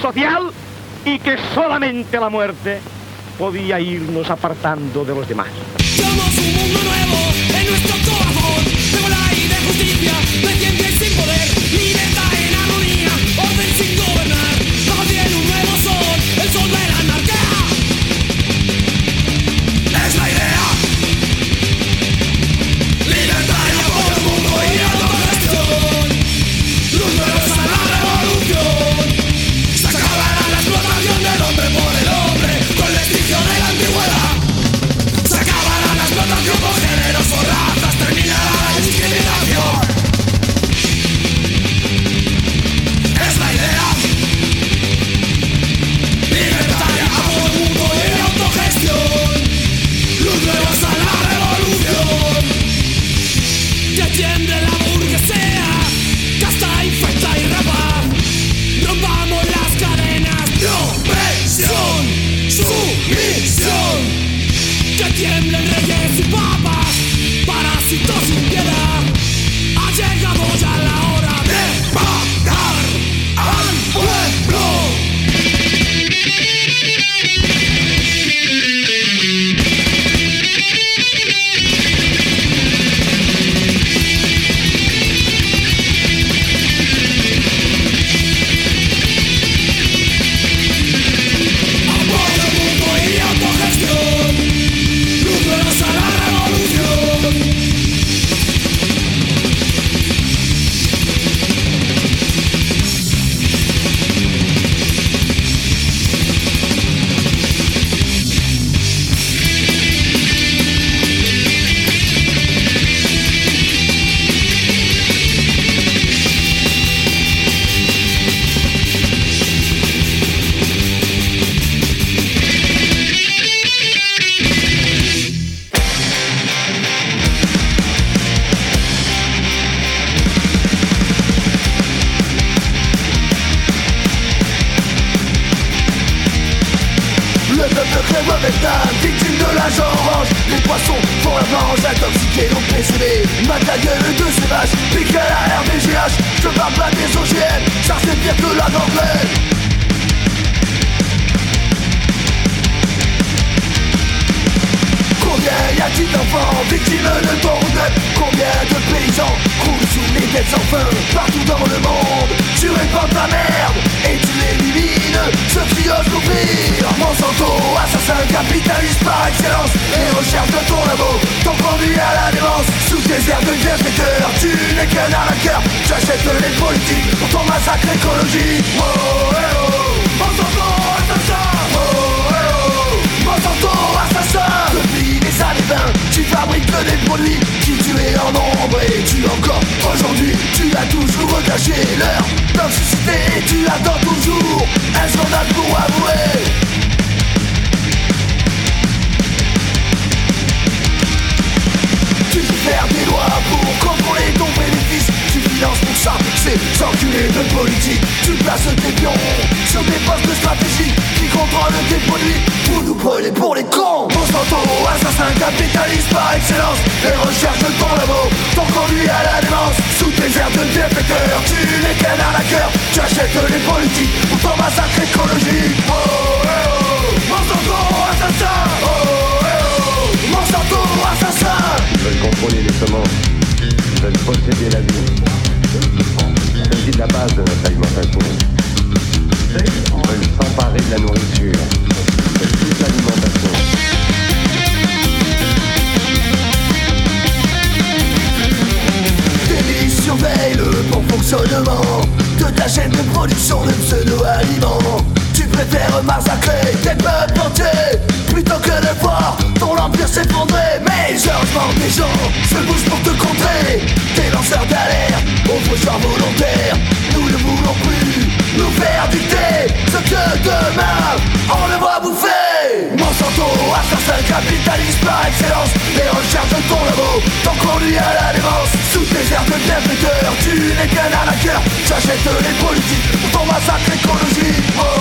social y que solamente la muerte podía irnos apartando de los demás. Somos un mundo nuevo en nuestro corazón, de y de justicia, écologique Oh, eh oh Monsanto, assassin Oh, eh oh Monsanto, assassin Depuis les années 20, tu fabriques des produits qui tuaient en nombre Et tu encore, aujourd'hui, tu as toujours caché leur toxicité Tu attends toujours un scandale pour avouer pour ça ces enculés de politique. Tu places tes pions sur des postes stratégiques Qui contrôlent tes produits. Pour nous brûler pour les cons. Monsanto, assassin capitaliste par excellence. Les recherches de ton labo t'ont conduit à la démence. Sous tes airs de bienfaiteur Tu n'es qu'un arnaqueur. Tu achètes les politiques pour ton massacre écologique. Oh, eh oh. Monsanto, assassin. Oh, eh oh. Monsanto, assassin. Ils veulent contrôler les semences. Ils veulent posséder la vie. S'agit la base de notre alimentation. Ils veulent s'emparer de la nourriture, de toute l'alimentation. Surveille le bon fonctionnement De ta chaîne de production de pseudo-aliments Tu préfères massacrer tes peuples entiers Plutôt que de voir ton empire s'effondrer. Mais heureusement des gens se bougent pour te contrer. Des lanceurs d'alerte, aux faucheurs volontaires Nous ne voulons plus nous faire dicter Ce que demain on le voit bouffer. Monsanto, assassin capitaliste par excellence. Les recherches de ton labo t'ont conduit à la démence. Sous tes airs de bienfaiteur, tu n'es qu'un arnaqueur. J'achète les politiques pour ton massacre écologique. Oh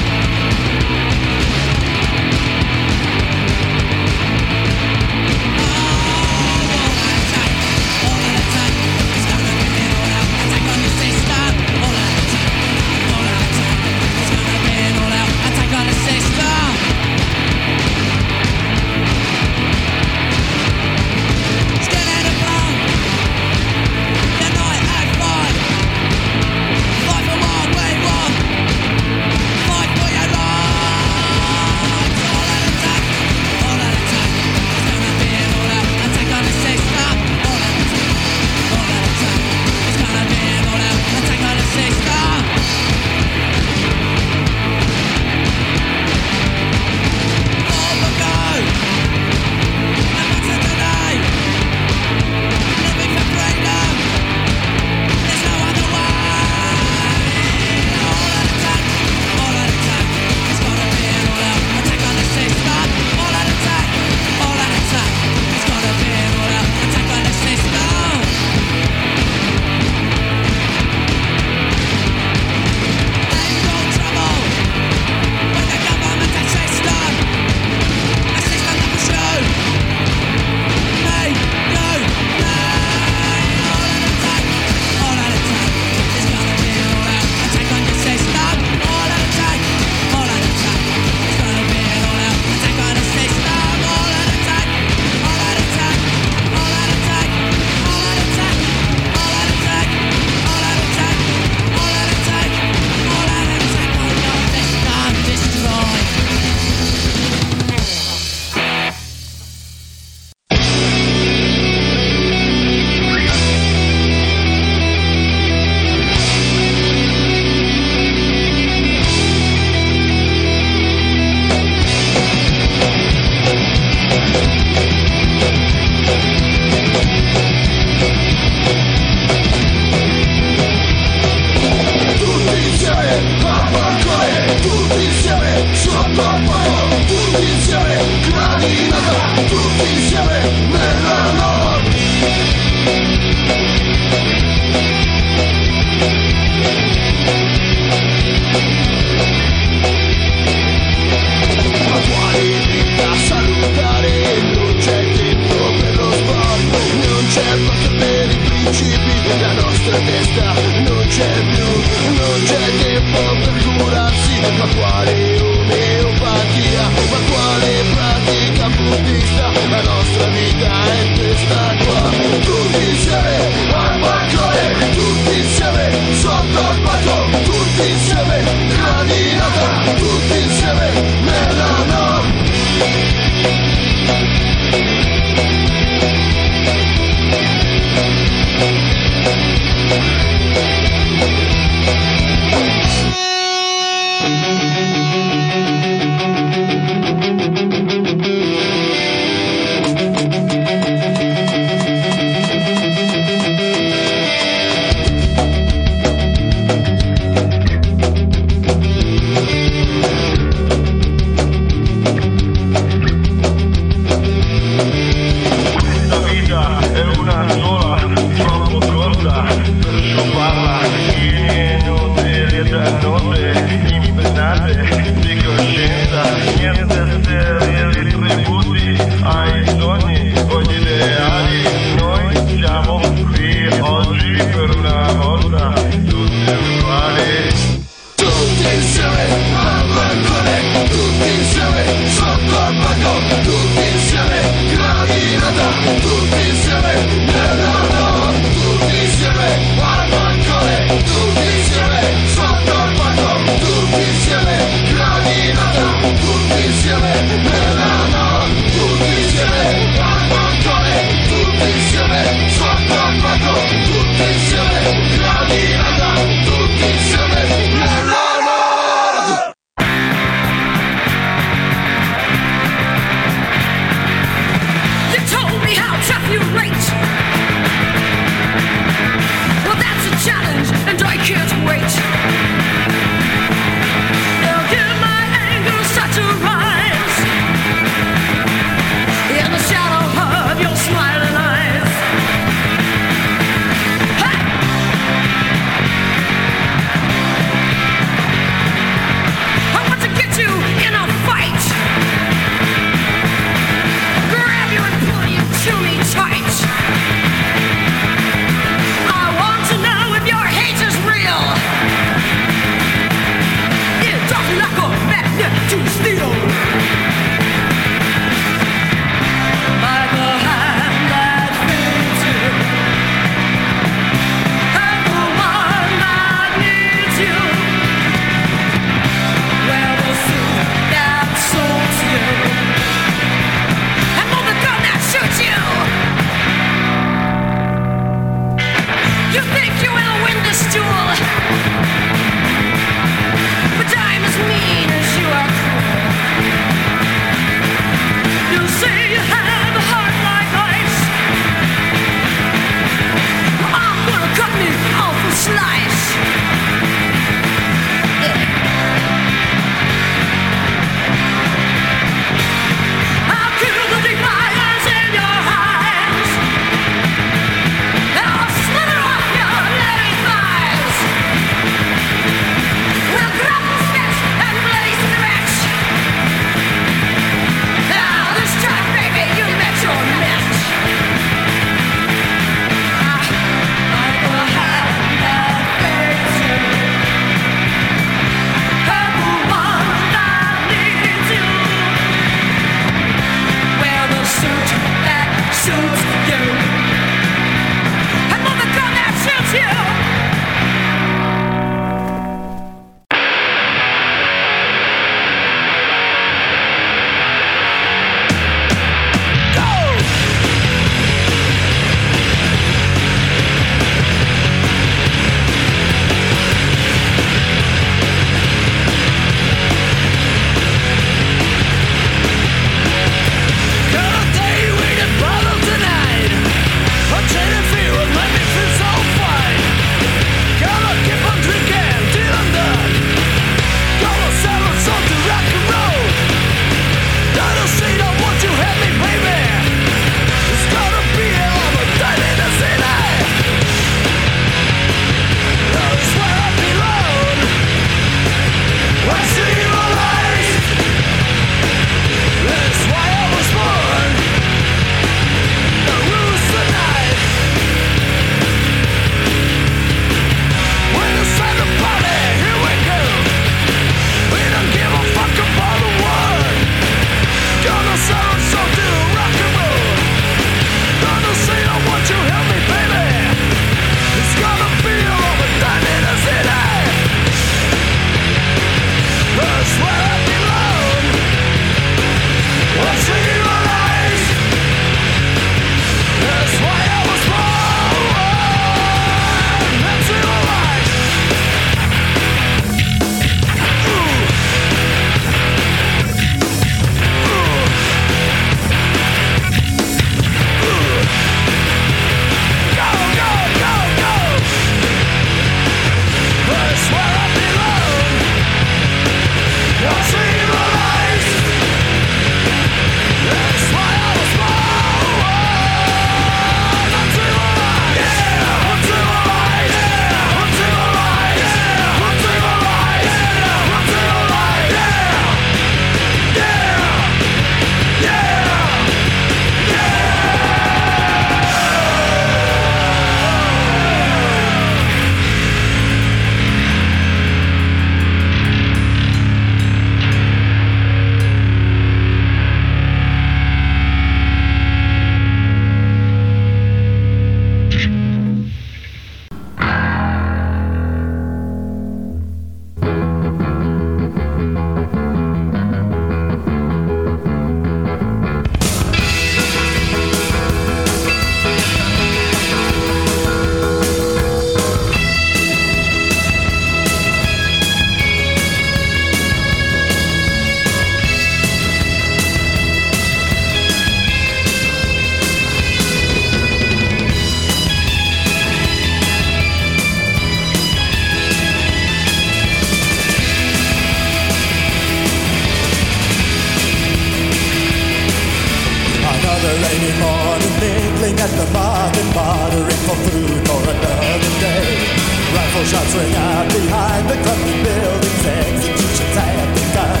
shots ring out behind the club buildings. Executions have begun.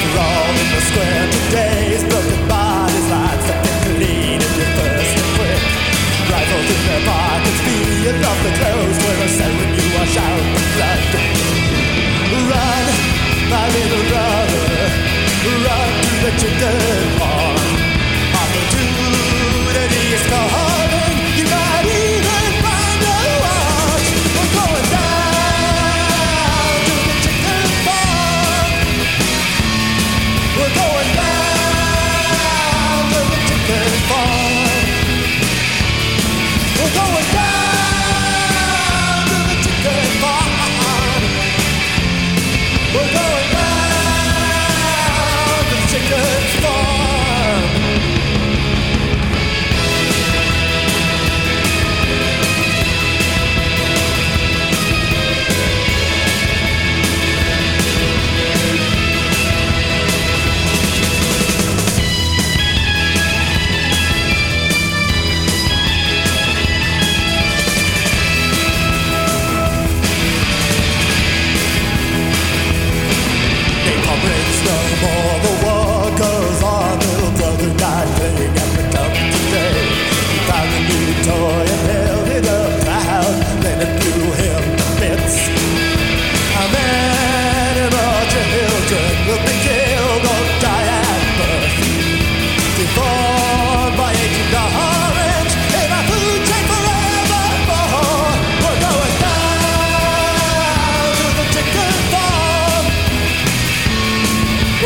Sprawled in the square today is broken bodies, lives that can clean and you're first and quick. Rifles in their pockets, feet off the clothes where a cell when you wash out the blood. Run, my little brother, run to the chicken.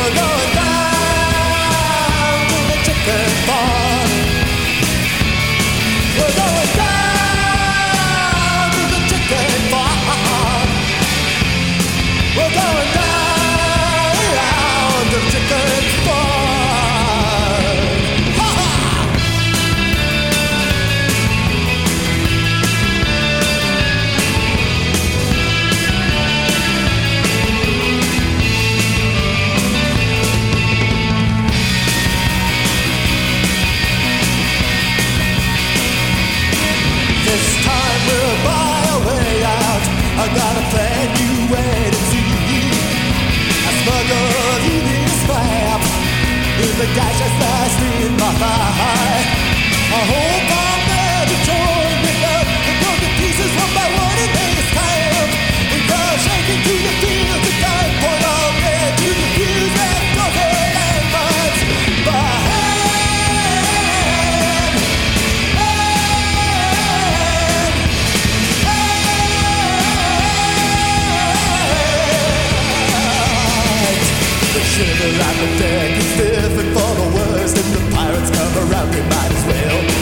We're going down to the chicken farm. We're going. the guy just lost in my mind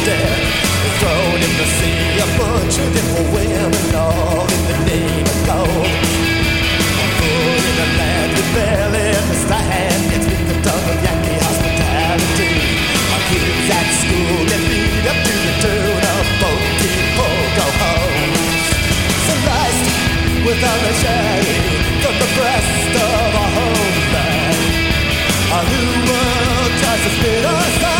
dead, thrown in the sea, a butchered in for women, all in the name of love. put in a land rebellion, barely understand, hand, it's been the dog of Yankee hospitality. Our kids at school get beat up to the tune of both people go home. Sliced with a machete from the breast of our homeland. Our new world tries to spit us out.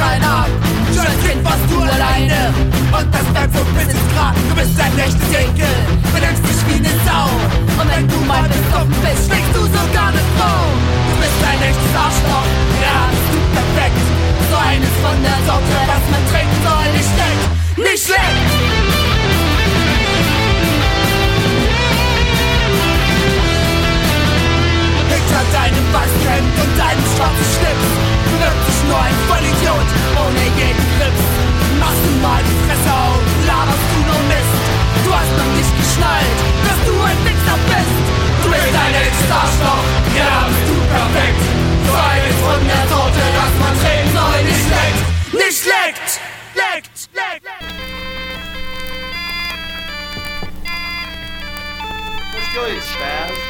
Keiner. Schon als Kind warst du alleine. Und das bleibt so bis ins Grab. Du bist ein echtes Ekel, benimmst dich wie ne Sau. Und wenn du mal besoffen bist, schlägst du sogar ne Frau. Du bist ein echtes Arschloch, ja, du perfekt. So eines von der Sorte, was man trinken soll, nicht schlecht, nicht schlecht. Hinter deinem Weißhemd und deinem schwarzen Schlips. Bewirbt sich nur ein Vollidiot ohne jeden Grips Machst du mal die Fresse auf, laberst du nur Mist. Du hast noch nicht geschnallt, dass du ein Wichser bist. Du bist ein echtes Arschloch, ja bist du perfekt. So eines von der Sorte, dass man drehen soll, nicht schleckt Nicht schleckt, leckt, leckt. What's good, Spaz?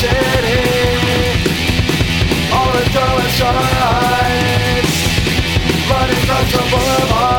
city. All the doors shut. Running across the boulevard.